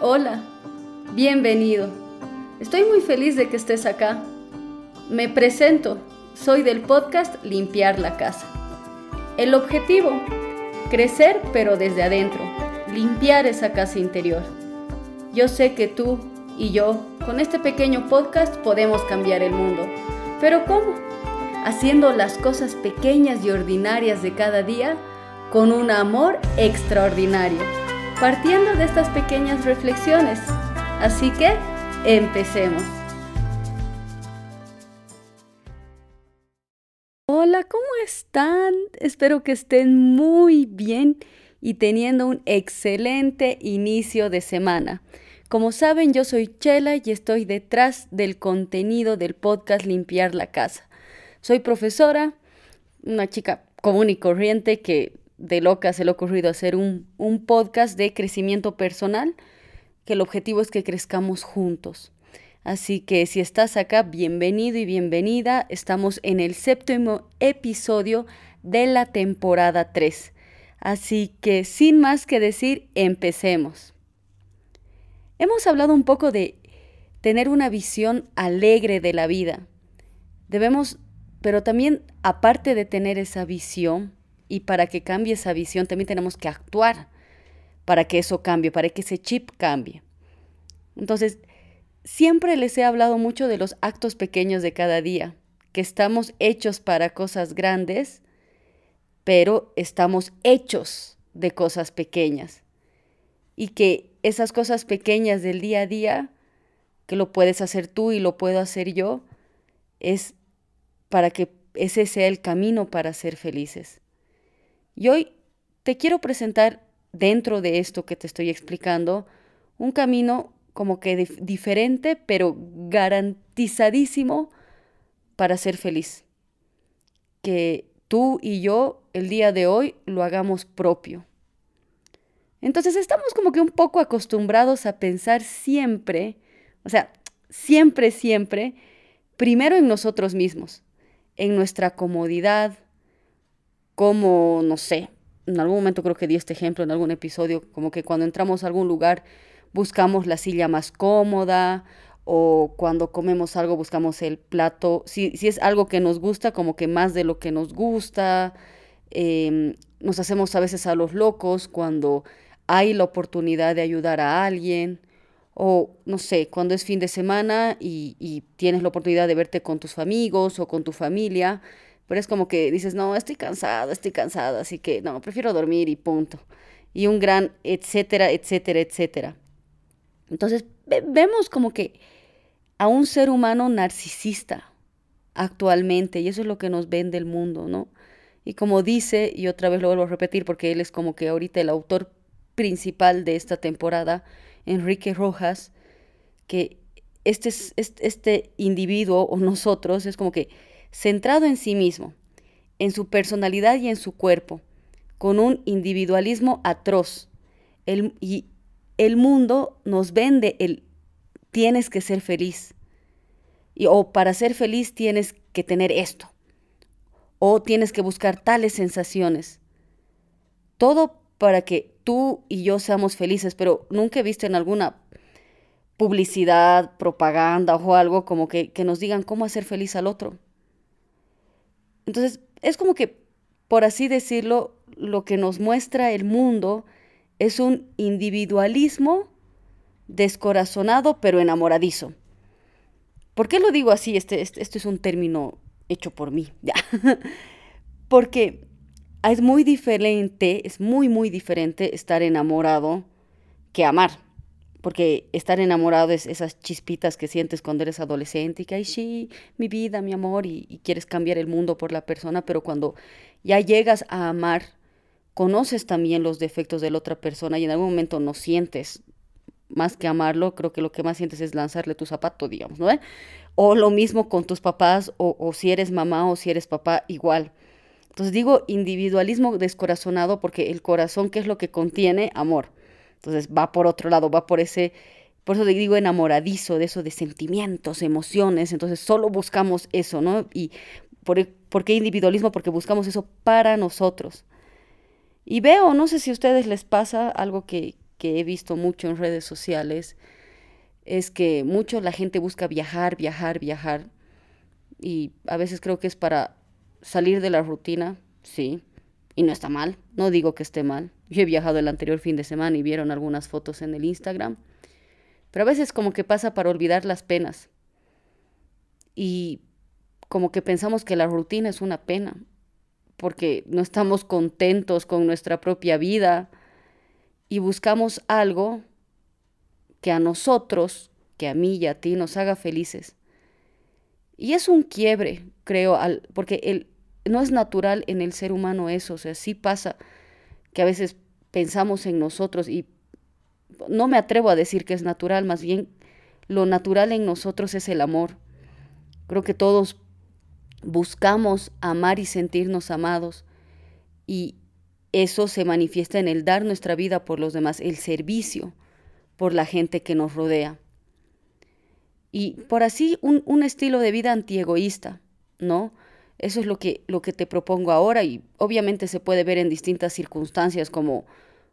Hola, bienvenido. Estoy muy feliz de que estés acá. Me presento, soy del podcast Limpiar la Casa. El objetivo, crecer pero desde adentro, limpiar esa casa interior. Yo sé que tú y yo, con este pequeño podcast, podemos cambiar el mundo. ¿Pero cómo? Haciendo las cosas pequeñas y ordinarias de cada día con un amor extraordinario, partiendo de estas pequeñas reflexiones. Así que, empecemos. Hola, ¿cómo están? Espero que estén muy bien y teniendo un excelente inicio de semana. Como saben, yo soy Chela y estoy detrás del contenido del podcast Limpiar la Casa. Soy profesora, una chica común y corriente que de loca se le ha ocurrido hacer un, un podcast de crecimiento personal, que el objetivo es que crezcamos juntos. Así que si estás acá, bienvenido y bienvenida. Estamos en el séptimo episodio de la temporada 3. Así que sin más que decir, empecemos. Hemos hablado un poco de tener una visión alegre de la vida. Debemos, pero también aparte de tener esa visión, y para que cambie esa visión también tenemos que actuar para que eso cambie, para que ese chip cambie. Entonces, siempre les he hablado mucho de los actos pequeños de cada día, que estamos hechos para cosas grandes, pero estamos hechos de cosas pequeñas. Y que esas cosas pequeñas del día a día, que lo puedes hacer tú y lo puedo hacer yo, es para que ese sea el camino para ser felices. Y hoy te quiero presentar dentro de esto que te estoy explicando un camino como que diferente, pero garantizadísimo para ser feliz. Que tú y yo el día de hoy lo hagamos propio. Entonces estamos como que un poco acostumbrados a pensar siempre, o sea, siempre, siempre, primero en nosotros mismos, en nuestra comodidad, como, no sé, en algún momento creo que di este ejemplo en algún episodio, como que cuando entramos a algún lugar buscamos la silla más cómoda o cuando comemos algo buscamos el plato, si, si es algo que nos gusta, como que más de lo que nos gusta, em, nos hacemos a veces a los locos cuando hay la oportunidad de ayudar a alguien o no sé, cuando es fin de semana y, y tienes la oportunidad de verte con tus amigos o con tu familia, pero es como que dices, no, estoy cansado, estoy cansado, así que no, prefiero dormir y punto. Y un gran etcétera, etcétera, etcétera. Entonces vemos como que a un ser humano narcisista actualmente, y eso es lo que nos vende el mundo, ¿no? Y como dice, y otra vez lo vuelvo a repetir porque él es como que ahorita el autor principal de esta temporada, Enrique Rojas, que este, este individuo o nosotros es como que centrado en sí mismo, en su personalidad y en su cuerpo, con un individualismo atroz. El, y el mundo nos vende el tienes que ser feliz. Y, o para ser feliz tienes que tener esto. O tienes que buscar tales sensaciones. Todo para que tú y yo seamos felices, pero nunca he visto en alguna publicidad, propaganda o algo como que, que nos digan cómo hacer feliz al otro. Entonces, es como que, por así decirlo, lo que nos muestra el mundo es un individualismo descorazonado pero enamoradizo. ¿Por qué lo digo así? Este, este, este es un término hecho por mí. Porque es muy diferente, es muy, muy diferente estar enamorado que amar porque estar enamorado es esas chispitas que sientes cuando eres adolescente y que, ay, sí, mi vida, mi amor, y, quieres cambiar el mundo por la persona, pero cuando ya llegas a amar, conoces también los defectos de la otra persona y en algún momento no sientes más que amarlo, creo que lo que más sientes es lanzarle tu zapato, digamos, ¿no? O lo mismo con tus papás, o, o si eres mamá o si eres papá, igual. Entonces digo individualismo descorazonado porque el corazón, ¿qué es lo que contiene? Amor. Entonces va por otro lado, va por ese, por eso digo enamoradizo, de eso de sentimientos, emociones, entonces solo buscamos eso, ¿no? Y por, ¿por qué individualismo? Porque buscamos eso para nosotros. Y veo, no sé si a ustedes les pasa algo que, que he visto mucho en redes sociales es que mucho la gente busca viajar, viajar, viajar. Y a veces creo que es para salir de la rutina, sí, y no está mal, no digo que esté mal. Yo he viajado el anterior fin de semana y vieron algunas fotos en el Instagram, pero a veces como que pasa para olvidar las penas. Y como que pensamos que la rutina es una pena, porque no estamos contentos con nuestra propia vida y buscamos algo que a nosotros, que a mí y a ti nos haga felices. Y es un quiebre, creo, al, porque el, no es natural en el ser humano eso, o sea, sí pasa que a veces pensamos en nosotros y no me atrevo a decir que es natural, más bien lo natural en nosotros es el amor. Creo que todos buscamos amar y sentirnos amados y eso se manifiesta en el dar nuestra vida por los demás, el servicio por la gente que nos rodea. Y por así un, estilo de vida antiegoísta, ¿no? Eso es lo que, lo que te propongo ahora y obviamente se puede ver en distintas circunstancias como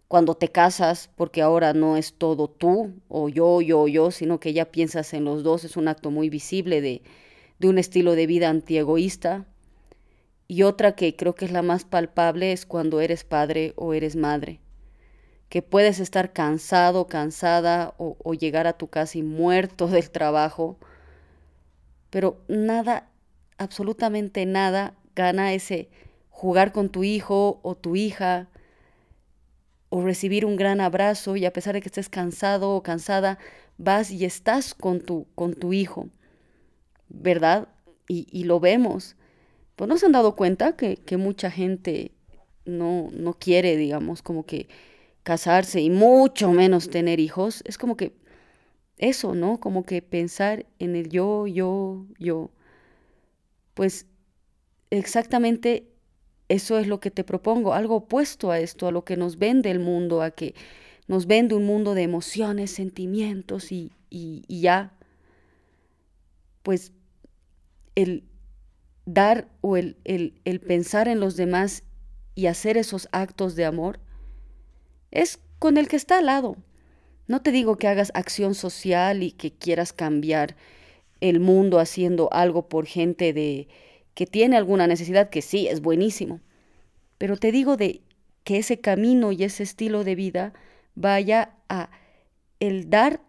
cuando te casas, porque ahora no es todo tú o yo, yo, yo, sino que ya piensas en los dos, es un acto muy visible de, de un estilo de vida antiegoísta. Y otra que creo que es la más palpable es cuando eres padre o eres madre, que puedes estar cansado, cansada o, o llegar a tu casa y muerto del trabajo, pero nada absolutamente nada gana ese jugar con tu hijo o tu hija o recibir un gran abrazo y a pesar de que estés cansado o cansada, vas y estás con tu, con tu hijo, ¿verdad? Y, lo vemos. Pues no se han dado cuenta que, que mucha gente no, no quiere, digamos, como que casarse y mucho menos tener hijos. Es como que eso, ¿no? Como que pensar en el yo, yo, yo pues exactamente eso es lo que te propongo, algo opuesto a esto, a lo que nos vende el mundo, a que nos vende un mundo de emociones, sentimientos y, ya, pues el dar o el, el pensar en los demás y hacer esos actos de amor es con el que está al lado. No te digo que hagas acción social y que quieras cambiar el mundo haciendo algo por gente de que tiene alguna necesidad, que sí, es buenísimo. Pero te digo de que ese camino y ese estilo de vida vaya a el dar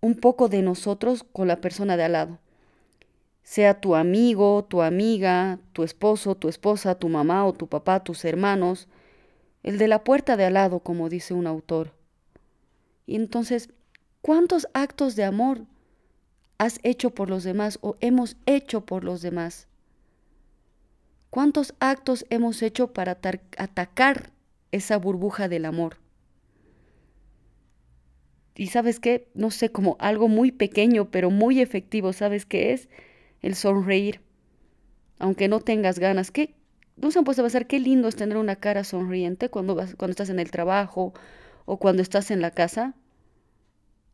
un poco de nosotros con la persona de al lado. Sea tu amigo, tu amiga, tu esposo, tu esposa, tu mamá o tu papá, tus hermanos, el de la puerta de al lado, como dice un autor. Y entonces, ¿cuántos actos de amor has hecho por los demás o hemos hecho por los demás? ¿Cuántos actos hemos hecho para atacar esa burbuja del amor? Y sabes qué, no sé, como algo muy pequeño, pero muy efectivo, ¿sabes qué es? El sonreír. Aunque no tengas ganas, ¿qué? ¿No se han puesto a pensar qué lindo es tener una cara sonriente cuando, vas, cuando estás en el trabajo o cuando estás en la casa?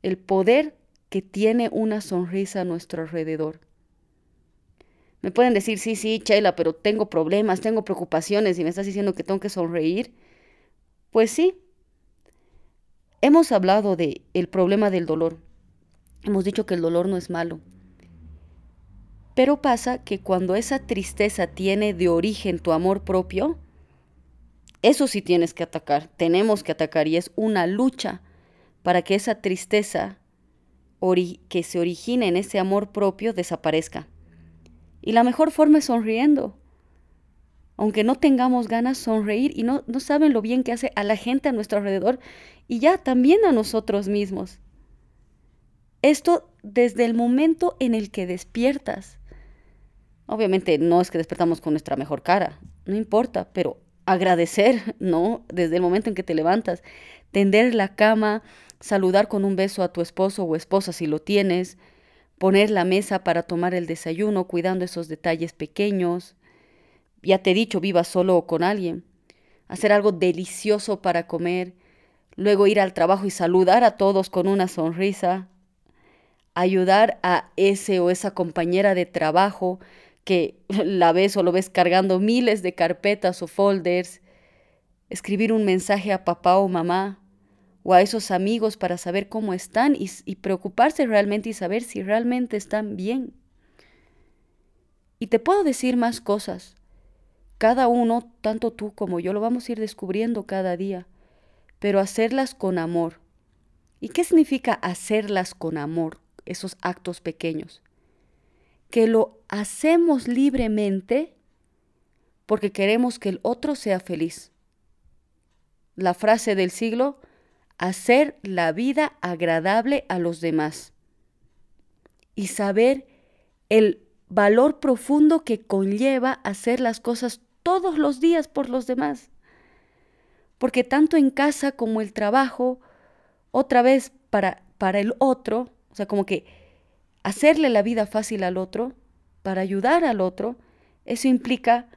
El poder que tiene una sonrisa a nuestro alrededor. Me pueden decir, sí, sí, Chela, pero tengo problemas, tengo preocupaciones y me estás diciendo que tengo que sonreír. Pues sí. Hemos hablado de el problema del dolor. Hemos dicho que el dolor no es malo. Pero pasa que cuando esa tristeza tiene de origen tu amor propio, eso sí tienes que atacar, tenemos que atacar y es una lucha para que esa tristeza que se origine en ese amor propio desaparezca. Y la mejor forma es sonriendo. Aunque no tengamos ganas, sonreír y no, no saben lo bien que hace a la gente a nuestro alrededor y ya también a nosotros mismos. Esto desde el momento en el que despiertas. Obviamente no es que despertamos con nuestra mejor cara, no importa, pero agradecer, ¿no? Desde el momento en que te levantas, tender la cama, saludar con un beso a tu esposo o esposa si lo tienes, poner la mesa para tomar el desayuno, cuidando esos detalles pequeños. Ya te he dicho, viva solo o con alguien. Hacer algo delicioso para comer, luego ir al trabajo y saludar a todos con una sonrisa. Ayudar a ese o esa compañera de trabajo que la ves o lo ves cargando miles de carpetas o folders. Escribir un mensaje a papá o mamá o a esos amigos para saber cómo están y, y preocuparse realmente y saber si realmente están bien. Y te puedo decir más cosas. Cada uno, tanto tú como yo, lo vamos a ir descubriendo cada día, pero hacerlas con amor. ¿Y qué significa hacerlas con amor, esos actos pequeños? Que lo hacemos libremente porque queremos que el otro sea feliz. La frase del siglo, hacer la vida agradable a los demás y saber el valor profundo que conlleva hacer las cosas todos los días por los demás. Porque tanto en casa como el trabajo, otra vez para, para el otro, o sea, como que hacerle la vida fácil al otro, para ayudar al otro, eso implica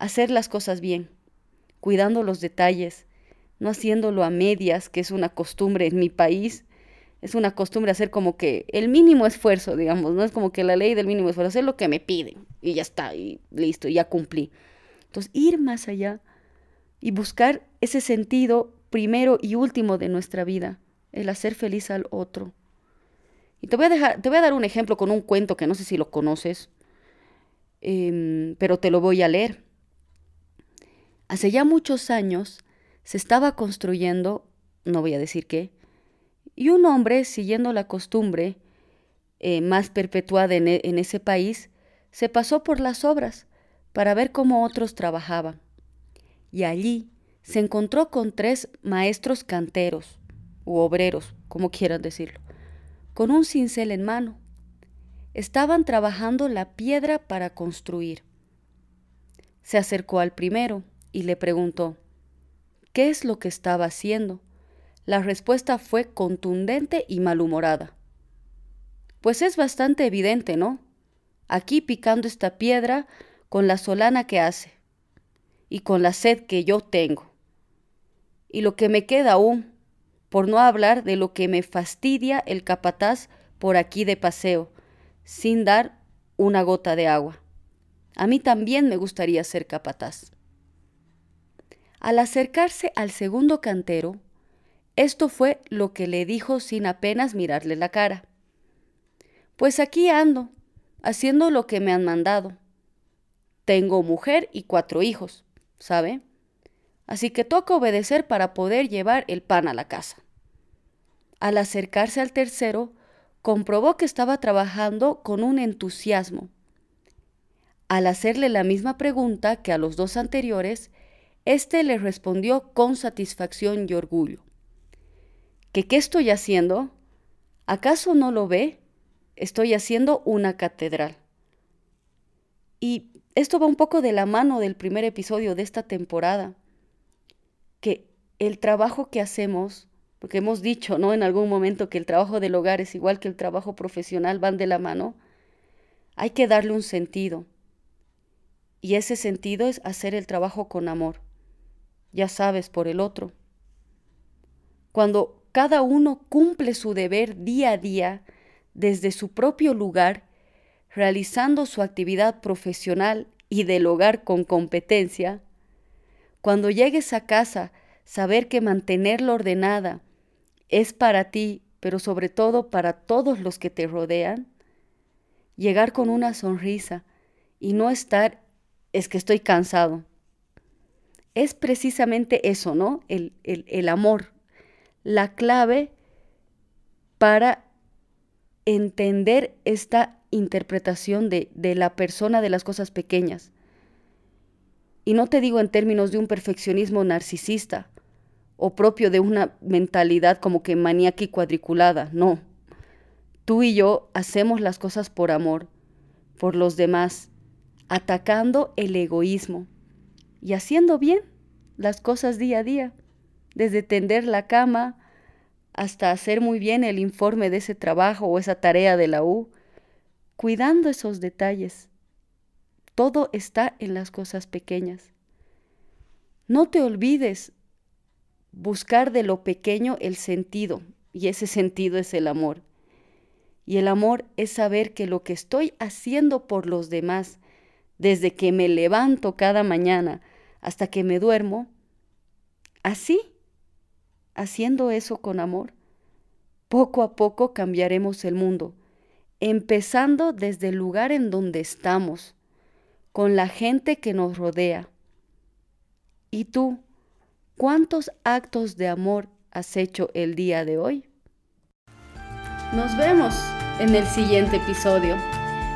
hacer las cosas bien, cuidando los detalles, no haciéndolo a medias, que es una costumbre en mi país, es una costumbre hacer como que el mínimo esfuerzo, digamos, no es como que la ley del mínimo esfuerzo, hacer lo que me piden y ya está, y listo, ya cumplí. Entonces, ir más allá y buscar ese sentido primero y último de nuestra vida, el hacer feliz al otro. Y te voy a, dejar, te voy a dar un ejemplo con un cuento que no sé si lo conoces, em, pero te lo voy a leer. Hace ya muchos años se estaba construyendo, no voy a decir qué, y un hombre, siguiendo la costumbre eh, más perpetuada en, en ese país, se pasó por las obras para ver cómo otros trabajaban. Y allí se encontró con tres maestros canteros, u obreros, como quieran decirlo, con un cincel en mano. Estaban trabajando la piedra para construir. Se acercó al primero y le preguntó, ¿qué es lo que estaba haciendo? La respuesta fue contundente y malhumorada. Pues es bastante evidente, ¿no? Aquí picando esta piedra con la solana que hace y con la sed que yo tengo. Y lo que me queda aún, por no hablar de lo que me fastidia el capataz por aquí de paseo, sin dar una gota de agua. A mí también me gustaría ser capataz. Al acercarse al segundo cantero, esto fue lo que le dijo sin apenas mirarle la cara. Pues aquí ando, haciendo lo que me han mandado. Tengo mujer y cuatro hijos, ¿sabe? Así que toca obedecer para poder llevar el pan a la casa. Al acercarse al tercero, comprobó que estaba trabajando con un entusiasmo. Al hacerle la misma pregunta que a los dos anteriores, éste le respondió con satisfacción y orgullo que qué estoy haciendo? ¿Acaso no lo ve? Estoy haciendo una catedral. Y esto va un poco de la mano del primer episodio de esta temporada, que el trabajo que hacemos, porque hemos dicho, ¿no? En algún momento que el trabajo del hogar es igual que el trabajo profesional, van de la mano, hay que darle un sentido. Y ese sentido es hacer el trabajo con amor, ya sabes, por el otro. Cuando cada uno cumple su deber día a día desde su propio lugar, realizando su actividad profesional y del hogar con competencia, cuando llegues a casa, saber que mantenerla ordenada es para ti, pero sobre todo para todos los que te rodean, llegar con una sonrisa y no estar, es que estoy cansado. Es precisamente eso, ¿no? El, el, el amor, la clave para entender esta interpretación de, de, la persona de las cosas pequeñas. Y no te digo en términos de un perfeccionismo narcisista o propio de una mentalidad como que maníaca y cuadriculada, no. Tú y yo hacemos las cosas por amor, por los demás, atacando el egoísmo y haciendo bien las cosas día a día desde tender la cama hasta hacer muy bien el informe de ese trabajo o esa tarea de la U, cuidando esos detalles. Todo está en las cosas pequeñas. No te olvides buscar de lo pequeño el sentido, y ese sentido es el amor. Y el amor es saber que lo que estoy haciendo por los demás, desde que me levanto cada mañana hasta que me duermo, así haciendo eso con amor, poco a poco cambiaremos el mundo, empezando desde el lugar en donde estamos, con la gente que nos rodea. ¿Y tú, cuántos actos de amor has hecho el día de hoy? Nos vemos en el siguiente episodio.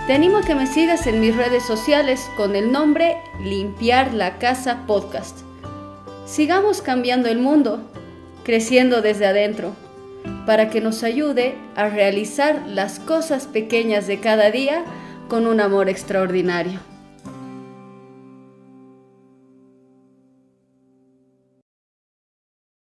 Te animo a que me sigas en mis redes sociales con el nombre Limpiar la Casa Podcast. Sigamos cambiando el mundo, creciendo desde adentro, para que nos ayude a realizar las cosas pequeñas de cada día con un amor extraordinario.